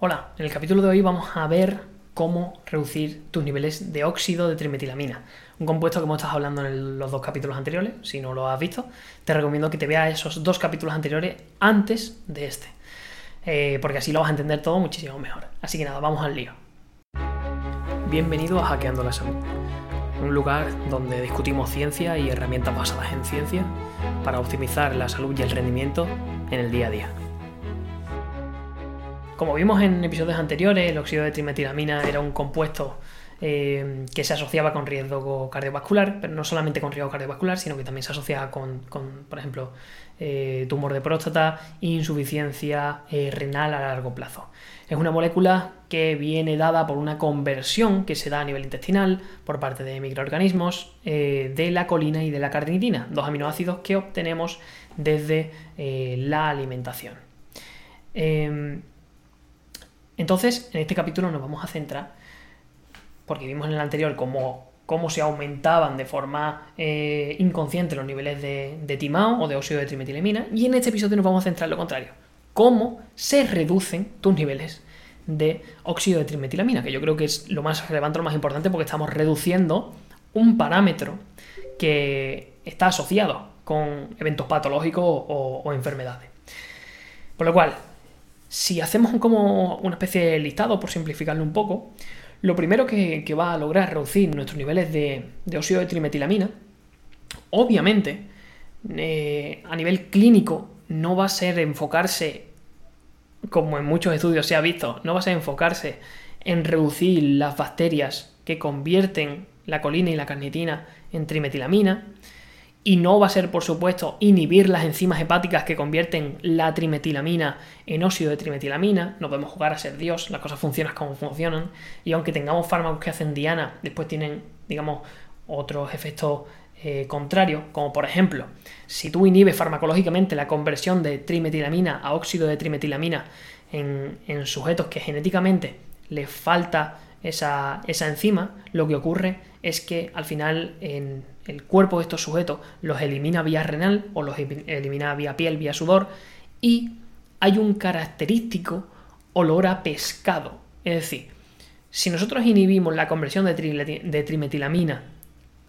Hola, en el capítulo de hoy vamos a ver cómo reducir tus niveles de óxido de trimetilamina, un compuesto que hemos estado hablando en los dos capítulos anteriores, si no lo has visto, te recomiendo que te veas esos dos capítulos anteriores antes de este, eh, porque así lo vas a entender todo muchísimo mejor. Así que nada, vamos al lío. Bienvenido a Hackeando la Salud, un lugar donde discutimos ciencia y herramientas basadas en ciencia para optimizar la salud y el rendimiento en el día a día. Como vimos en episodios anteriores, el óxido de trimetilamina era un compuesto eh, que se asociaba con riesgo cardiovascular, pero no solamente con riesgo cardiovascular, sino que también se asociaba con, por ejemplo, eh, tumor de próstata, insuficiencia eh, renal a largo plazo. Es una molécula que viene dada por una conversión que se da a nivel intestinal por parte de microorganismos de la colina y de la carnitina, dos aminoácidos que obtenemos desde la alimentación. Entonces, en este capítulo nos vamos a centrar, porque vimos en el anterior cómo, cómo se aumentaban de forma eh, inconsciente los niveles de, de, timao o de óxido de trimetilamina, y en este episodio nos vamos a centrar en lo contrario, cómo se reducen tus niveles de óxido de trimetilamina, que yo creo que es lo más relevante, lo más importante, porque estamos reduciendo un parámetro que está asociado con eventos patológicos o enfermedades. Por lo cual, si hacemos como una especie de listado, por simplificarlo un poco, lo primero que, va a lograr reducir nuestros niveles de, óxido de trimetilamina, obviamente, eh, a nivel clínico, no va a ser enfocarse, como en muchos estudios se ha visto, no va a ser enfocarse en reducir las bacterias que convierten la colina y la carnitina en trimetilamina, y no va a ser, por supuesto, inhibir las enzimas hepáticas que convierten la trimetilamina en óxido de trimetilamina. No podemos jugar a ser Dios, las cosas funcionan como funcionan. Y aunque tengamos fármacos que hacen diana, después tienen, digamos, otros efectos eh, contrarios, como por ejemplo, si tú inhibes farmacológicamente la conversión de trimetilamina a óxido de trimetilamina en, en sujetos que genéticamente les falta esa, esa enzima, lo que ocurre es que al final en el cuerpo de estos sujetos los elimina vía renal o los elimina vía piel, vía sudor, y hay un característico olor a pescado. Es decir, si nosotros inhibimos la conversión de, trimetilamina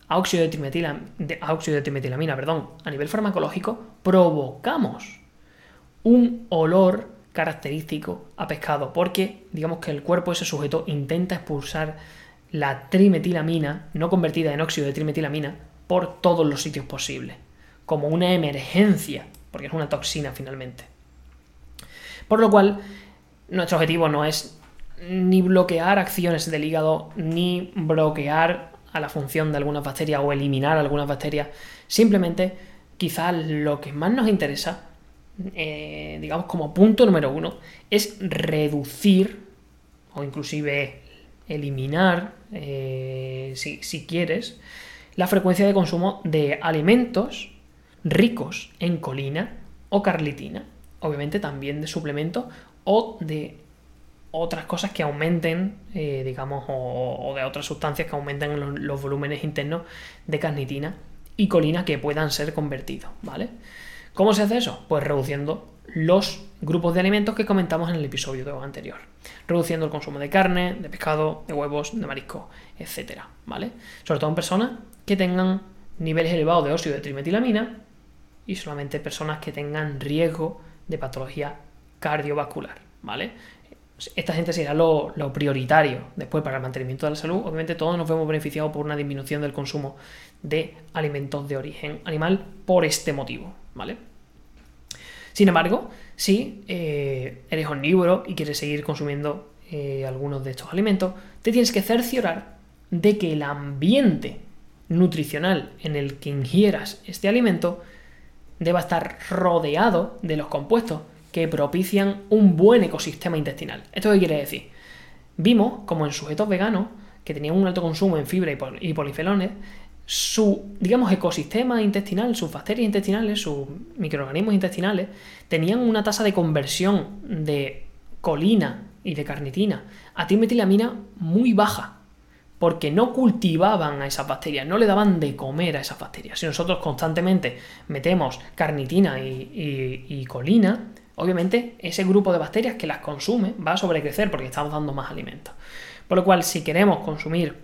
a óxido de, a óxido de trimetilamina perdón, a nivel farmacológico, provocamos un olor característico a pescado, porque digamos que el cuerpo de ese sujeto intenta expulsar la trimetilamina, no convertida en óxido de trimetilamina, por todos los sitios posibles, como una emergencia, porque es una toxina finalmente. Por lo cual, nuestro objetivo no es ni bloquear acciones del hígado, ni bloquear a la función de algunas bacterias o eliminar algunas bacterias. Simplemente, quizás lo que más nos interesa, eh, digamos como punto número uno, es reducir o inclusive eliminar, eh, si quieres, la frecuencia de consumo de alimentos ricos en colina o carlitina, obviamente también de suplementos o de otras cosas que aumenten, eh, digamos, o, de otras sustancias que aumenten los, volúmenes internos de carnitina y colina que puedan ser convertidos, ¿vale? ¿Cómo se hace eso? Pues reduciendo los grupos de alimentos que comentamos en el episodio anterior. Reduciendo el consumo de carne, de pescado, de huevos, de marisco, etcétera, ¿vale? Sobre todo en personas que tengan niveles elevados de óxido de trimetilamina y solamente personas que tengan riesgo de patología cardiovascular, ¿vale? Esta gente será lo, prioritario después para el mantenimiento de la salud. Obviamente todos nos vemos beneficiados por una disminución del consumo de alimentos de origen animal por este motivo, ¿vale? Sin embargo, si eh, eres omnívoro y quieres seguir consumiendo eh, algunos de estos alimentos, te tienes que cerciorar de que el ambiente nutricional en el que ingieras este alimento deba estar rodeado de los compuestos que propician un buen ecosistema intestinal. ¿Esto qué quiere decir? Vimos como en sujetos veganos que tenían un alto consumo en fibra y polifenoles, su, digamos, ecosistema intestinal, sus bacterias intestinales, sus microorganismos intestinales, tenían una tasa de conversión de colina y de carnitina a timetilamina muy baja porque no cultivaban a esas bacterias, no le daban de comer a esas bacterias. Si nosotros constantemente metemos carnitina y, colina, obviamente ese grupo de bacterias que las consume va a sobrecrecer porque estamos dando más alimentos. Por lo cual, si queremos consumir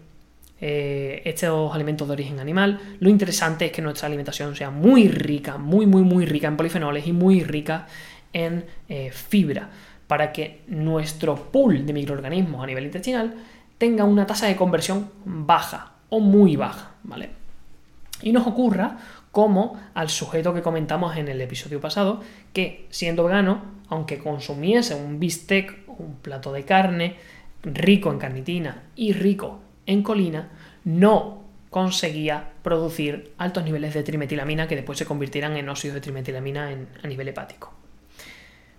eh, estos alimentos de origen animal, lo interesante es que nuestra alimentación sea muy rica, muy, muy, muy rica en polifenoles y muy rica en eh, fibra, para que nuestro pool de microorganismos a nivel intestinal tenga una tasa de conversión baja o muy baja, ¿vale? Y nos ocurra como al sujeto que comentamos en el episodio pasado, que siendo vegano, aunque consumiese un bistec, un plato de carne rico en carnitina y rico en colina, no conseguía producir altos niveles de trimetilamina que después se convirtieran en óxidos de trimetilamina a nivel hepático.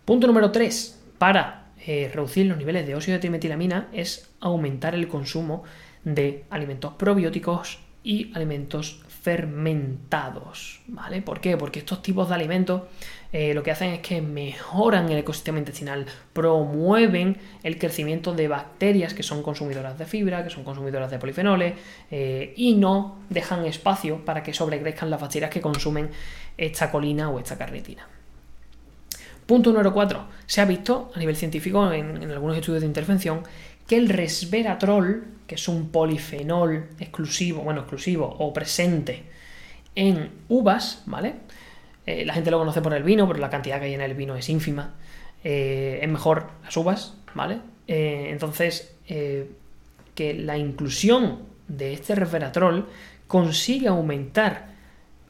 Punto número 3. Para eh, reducir los niveles de óxido de trimetilamina es aumentar el consumo de alimentos probióticos y alimentos fermentados, ¿vale? ¿Por qué? Porque estos tipos de alimentos eh, lo que hacen es que mejoran el ecosistema intestinal, promueven el crecimiento de bacterias que son consumidoras de fibra, que son consumidoras de polifenoles, eh, y no dejan espacio para que sobrecrezcan las bacterias que consumen esta colina o esta carnitina. Punto número 4. Se ha visto a nivel científico en, algunos estudios de intervención que el resveratrol, que es un polifenol exclusivo, bueno, exclusivo o presente en uvas, ¿vale? Eh, la gente lo conoce por el vino, pero la cantidad que hay en el vino es ínfima. Eh, es mejor las uvas, ¿vale? Eh, entonces, que la inclusión de este resveratrol consigue aumentar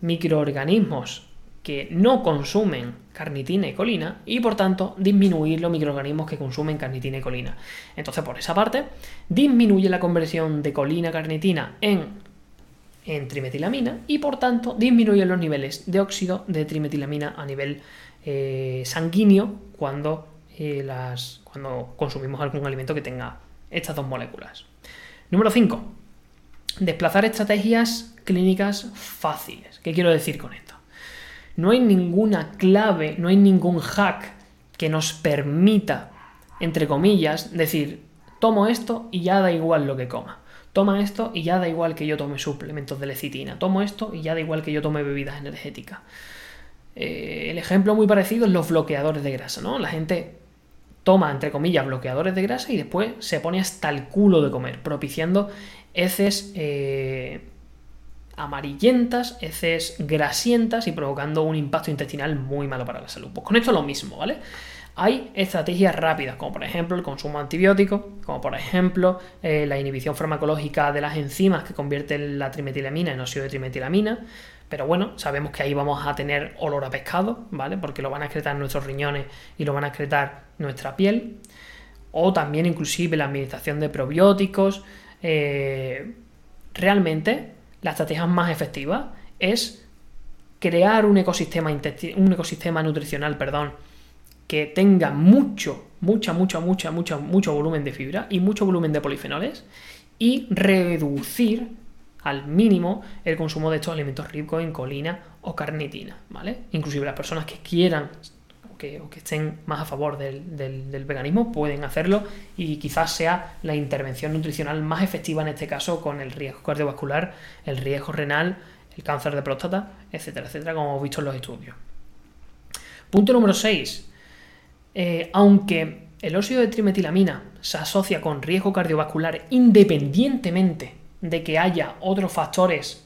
microorganismos que no consumen carnitina y colina y por tanto disminuir los microorganismos que consumen carnitina y colina. Entonces por esa parte disminuye la conversión de colina-carnitina en, en trimetilamina y por tanto disminuye los niveles de óxido de trimetilamina a nivel eh, sanguíneo cuando, eh, cuando consumimos algún alimento que tenga estas dos moléculas. Número 5. Desplazar estrategias clínicas fáciles. ¿Qué quiero decir con esto? No hay ninguna clave, no hay ningún hack que nos permita, entre comillas, decir, tomo esto y ya da igual lo que coma. Toma esto y ya da igual que yo tome suplementos de lecitina. Tomo esto y ya da igual que yo tome bebidas energéticas. Eh, el ejemplo muy parecido es los bloqueadores de grasa, ¿no? La gente toma, entre comillas, bloqueadores de grasa y después se pone hasta el culo de comer, propiciando heces eh, amarillentas, heces grasientas y provocando un impacto intestinal muy malo para la salud. Pues con esto lo mismo, ¿vale? Hay estrategias rápidas, como por ejemplo el consumo antibiótico, como por ejemplo eh, la inhibición farmacológica de las enzimas que convierten la trimetilamina en óxido de trimetilamina. Pero bueno, sabemos que ahí vamos a tener olor a pescado, ¿vale? Porque lo van a excretar nuestros riñones y lo van a excretar nuestra piel. O también inclusive la administración de probióticos. Eh, realmente la estrategia más efectiva es crear un ecosistema, un ecosistema nutricional perdón, que tenga mucho, mucha, mucha, mucha, mucha, mucho volumen de fibra y mucho volumen de polifenoles y reducir al mínimo el consumo de estos alimentos ricos en colina o carnitina, ¿vale? Inclusive las personas que quieran que, o que estén más a favor del, veganismo pueden hacerlo y quizás sea la intervención nutricional más efectiva en este caso con el riesgo cardiovascular, el riesgo renal, el cáncer de próstata, etcétera, etcétera, como hemos visto en los estudios. Punto número 6. Eh, aunque el óxido de trimetilamina se asocia con riesgo cardiovascular independientemente de que haya otros factores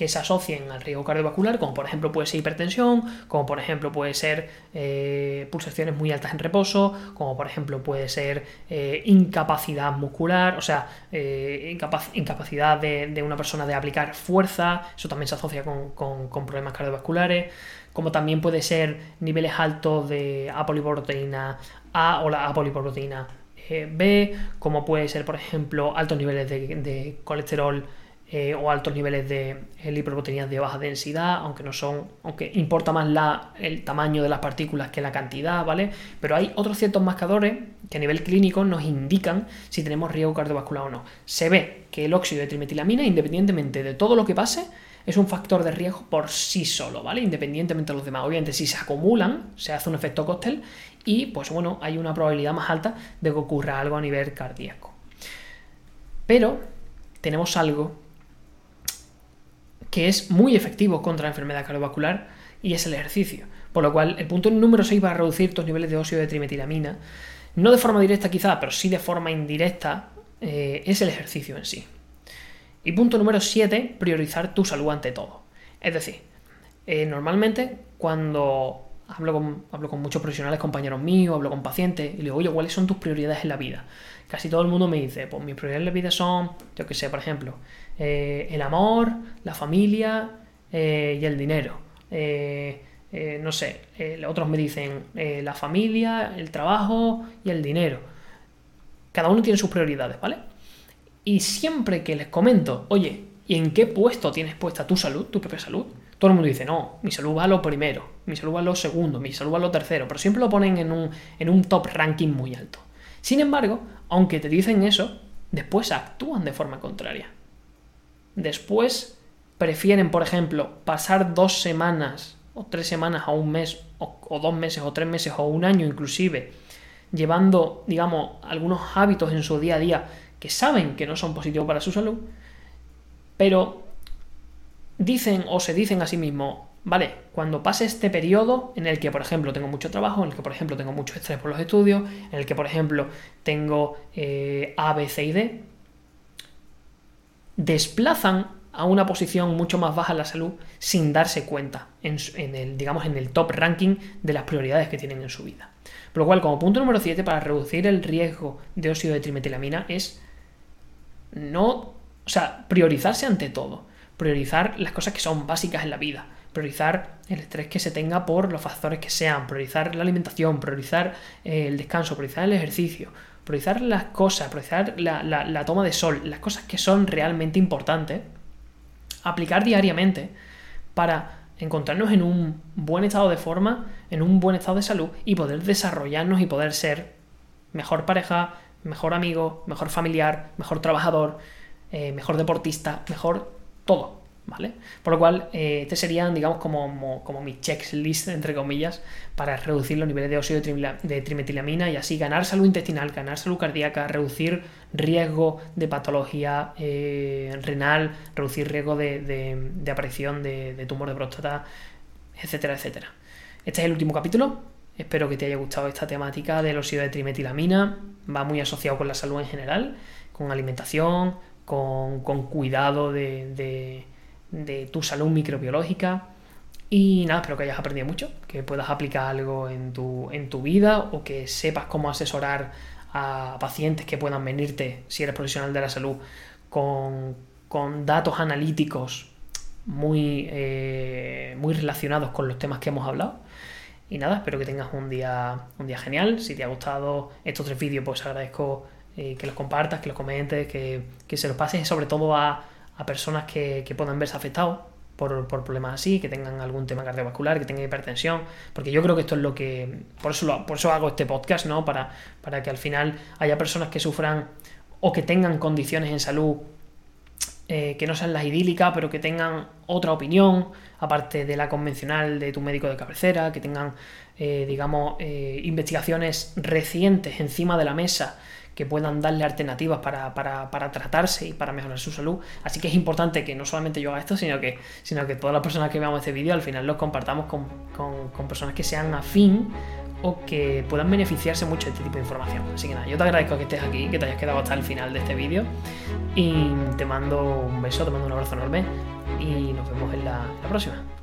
que se asocien al riesgo cardiovascular, como por ejemplo puede ser hipertensión, como por ejemplo puede ser eh, pulsaciones muy altas en reposo, como por ejemplo puede ser eh, incapacidad muscular, o sea, eh, incapacidad de, una persona de aplicar fuerza, eso también se asocia con, problemas cardiovasculares, como también puede ser niveles altos de apolipoproteína A o la apolipoproteína B, como puede ser por ejemplo altos niveles de colesterol eh, o altos niveles de lipoproteínas de baja densidad, aunque no son, aunque importa más la, el tamaño de las partículas que la cantidad, ¿vale? Pero hay otros ciertos marcadores que a nivel clínico nos indican si tenemos riesgo cardiovascular o no. Se ve que el óxido de trimetilamina, independientemente de todo lo que pase, es un factor de riesgo por sí solo, ¿vale? Independientemente de los demás. Obviamente, si se acumulan, se hace un efecto cóctel y, pues bueno, hay una probabilidad más alta de que ocurra algo a nivel cardíaco. Pero tenemos algo que es muy efectivo contra la enfermedad cardiovascular y es el ejercicio. Por lo cual, el punto número 6 para reducir tus niveles de óxido de trimetilamina, no de forma directa quizá, pero sí de forma indirecta, eh, es el ejercicio en sí. Y punto número 7, priorizar tu salud ante todo. Es decir, eh, normalmente cuando hablo con, hablo con muchos profesionales, compañeros míos, hablo con pacientes y le digo, oye, ¿cuáles son tus prioridades en la vida? Casi todo el mundo me dice, pues mis prioridades en la vida son, yo qué sé, por ejemplo, eh, el amor, la familia eh, y el dinero. no sé, otros me dicen la familia, el trabajo y el dinero. Cada uno tiene sus prioridades, ¿vale? Y siempre que les comento, oye, ¿y en qué puesto tienes puesta tu salud, tu propia salud? Todo el mundo dice, no, mi salud va a lo primero, mi salud va a lo segundo, mi salud va a lo tercero, pero siempre lo ponen en un, en un top ranking muy alto. Sin embargo, aunque te dicen eso, después actúan de forma contraria. Después prefieren, por ejemplo, pasar dos semanas o tres semanas o un mes o, o dos meses o tres meses o un año inclusive llevando, digamos, algunos hábitos en su día a día que saben que no son positivos para su salud, pero dicen o se dicen a sí mismos, vale, cuando pase este periodo en el que, por ejemplo, tengo mucho trabajo, en el que, por ejemplo, tengo mucho estrés por los estudios, en el que, por ejemplo, tengo eh, A, B, C y D, desplazan a una posición mucho más baja en la salud sin darse cuenta en, el, digamos, en el top ranking de las prioridades que tienen en su vida. Por lo cual, como punto número 7, para reducir el riesgo de óxido de trimetilamina es no, o sea, priorizarse ante todo, priorizar las cosas que son básicas en la vida, priorizar el estrés que se tenga por los factores que sean, priorizar la alimentación, priorizar eh, el descanso, priorizar el ejercicio, priorizar las cosas, priorizar la, toma de sol, las cosas que son realmente importantes, aplicar diariamente para encontrarnos en un buen estado de forma, en un buen estado de salud y poder desarrollarnos y poder ser mejor pareja, mejor amigo, mejor familiar, mejor trabajador, eh, mejor deportista, mejor todo, ¿vale? Por lo cual, eh, este serían, digamos, como, como, mi checklist, entre comillas, para reducir los niveles de óxido de trimetilamina y así ganar salud intestinal, ganar salud cardíaca, reducir riesgo de patología eh, renal, reducir riesgo de, aparición de, de tumor de próstata, etcétera, etcétera. Este es el último capítulo. Espero que te haya gustado esta temática del óxido de trimetilamina. Va muy asociado con la salud en general, con alimentación, con, cuidado de, tu salud microbiológica. Y nada, espero que hayas aprendido mucho, que puedas aplicar algo en tu, en tu vida o que sepas cómo asesorar a pacientes que puedan venirte, si eres profesional de la salud, con, datos analíticos muy, eh, muy relacionados con los temas que hemos hablado. Y nada, espero que tengas un día, un día genial. Si te ha gustado estos tres vídeos, pues agradezco eh, que los compartas, que los comentes, que, se los pases sobre todo a, personas que, puedan verse afectados por, problemas así, que tengan algún tema cardiovascular, que tengan hipertensión, porque yo creo que esto es lo que... Por eso, por eso hago este podcast, ¿no? Para, para que al final haya personas que sufran o que tengan condiciones en salud eh, que no sean las idílicas, pero que tengan otra opinión, aparte de la convencional de tu médico de cabecera, que tengan, eh, digamos, investigaciones recientes encima de la mesa que puedan darle alternativas para, tratarse y para mejorar su salud. Así que es importante que no solamente yo haga esto, sino que, sino que todas las personas que veamos este vídeo al final los compartamos con, con personas que sean afín o que puedan beneficiarse mucho de este tipo de información. Así que nada, yo te agradezco que estés aquí, que te hayas quedado hasta el final de este vídeo y te mando un beso, te mando un abrazo enorme y nos vemos en la próxima.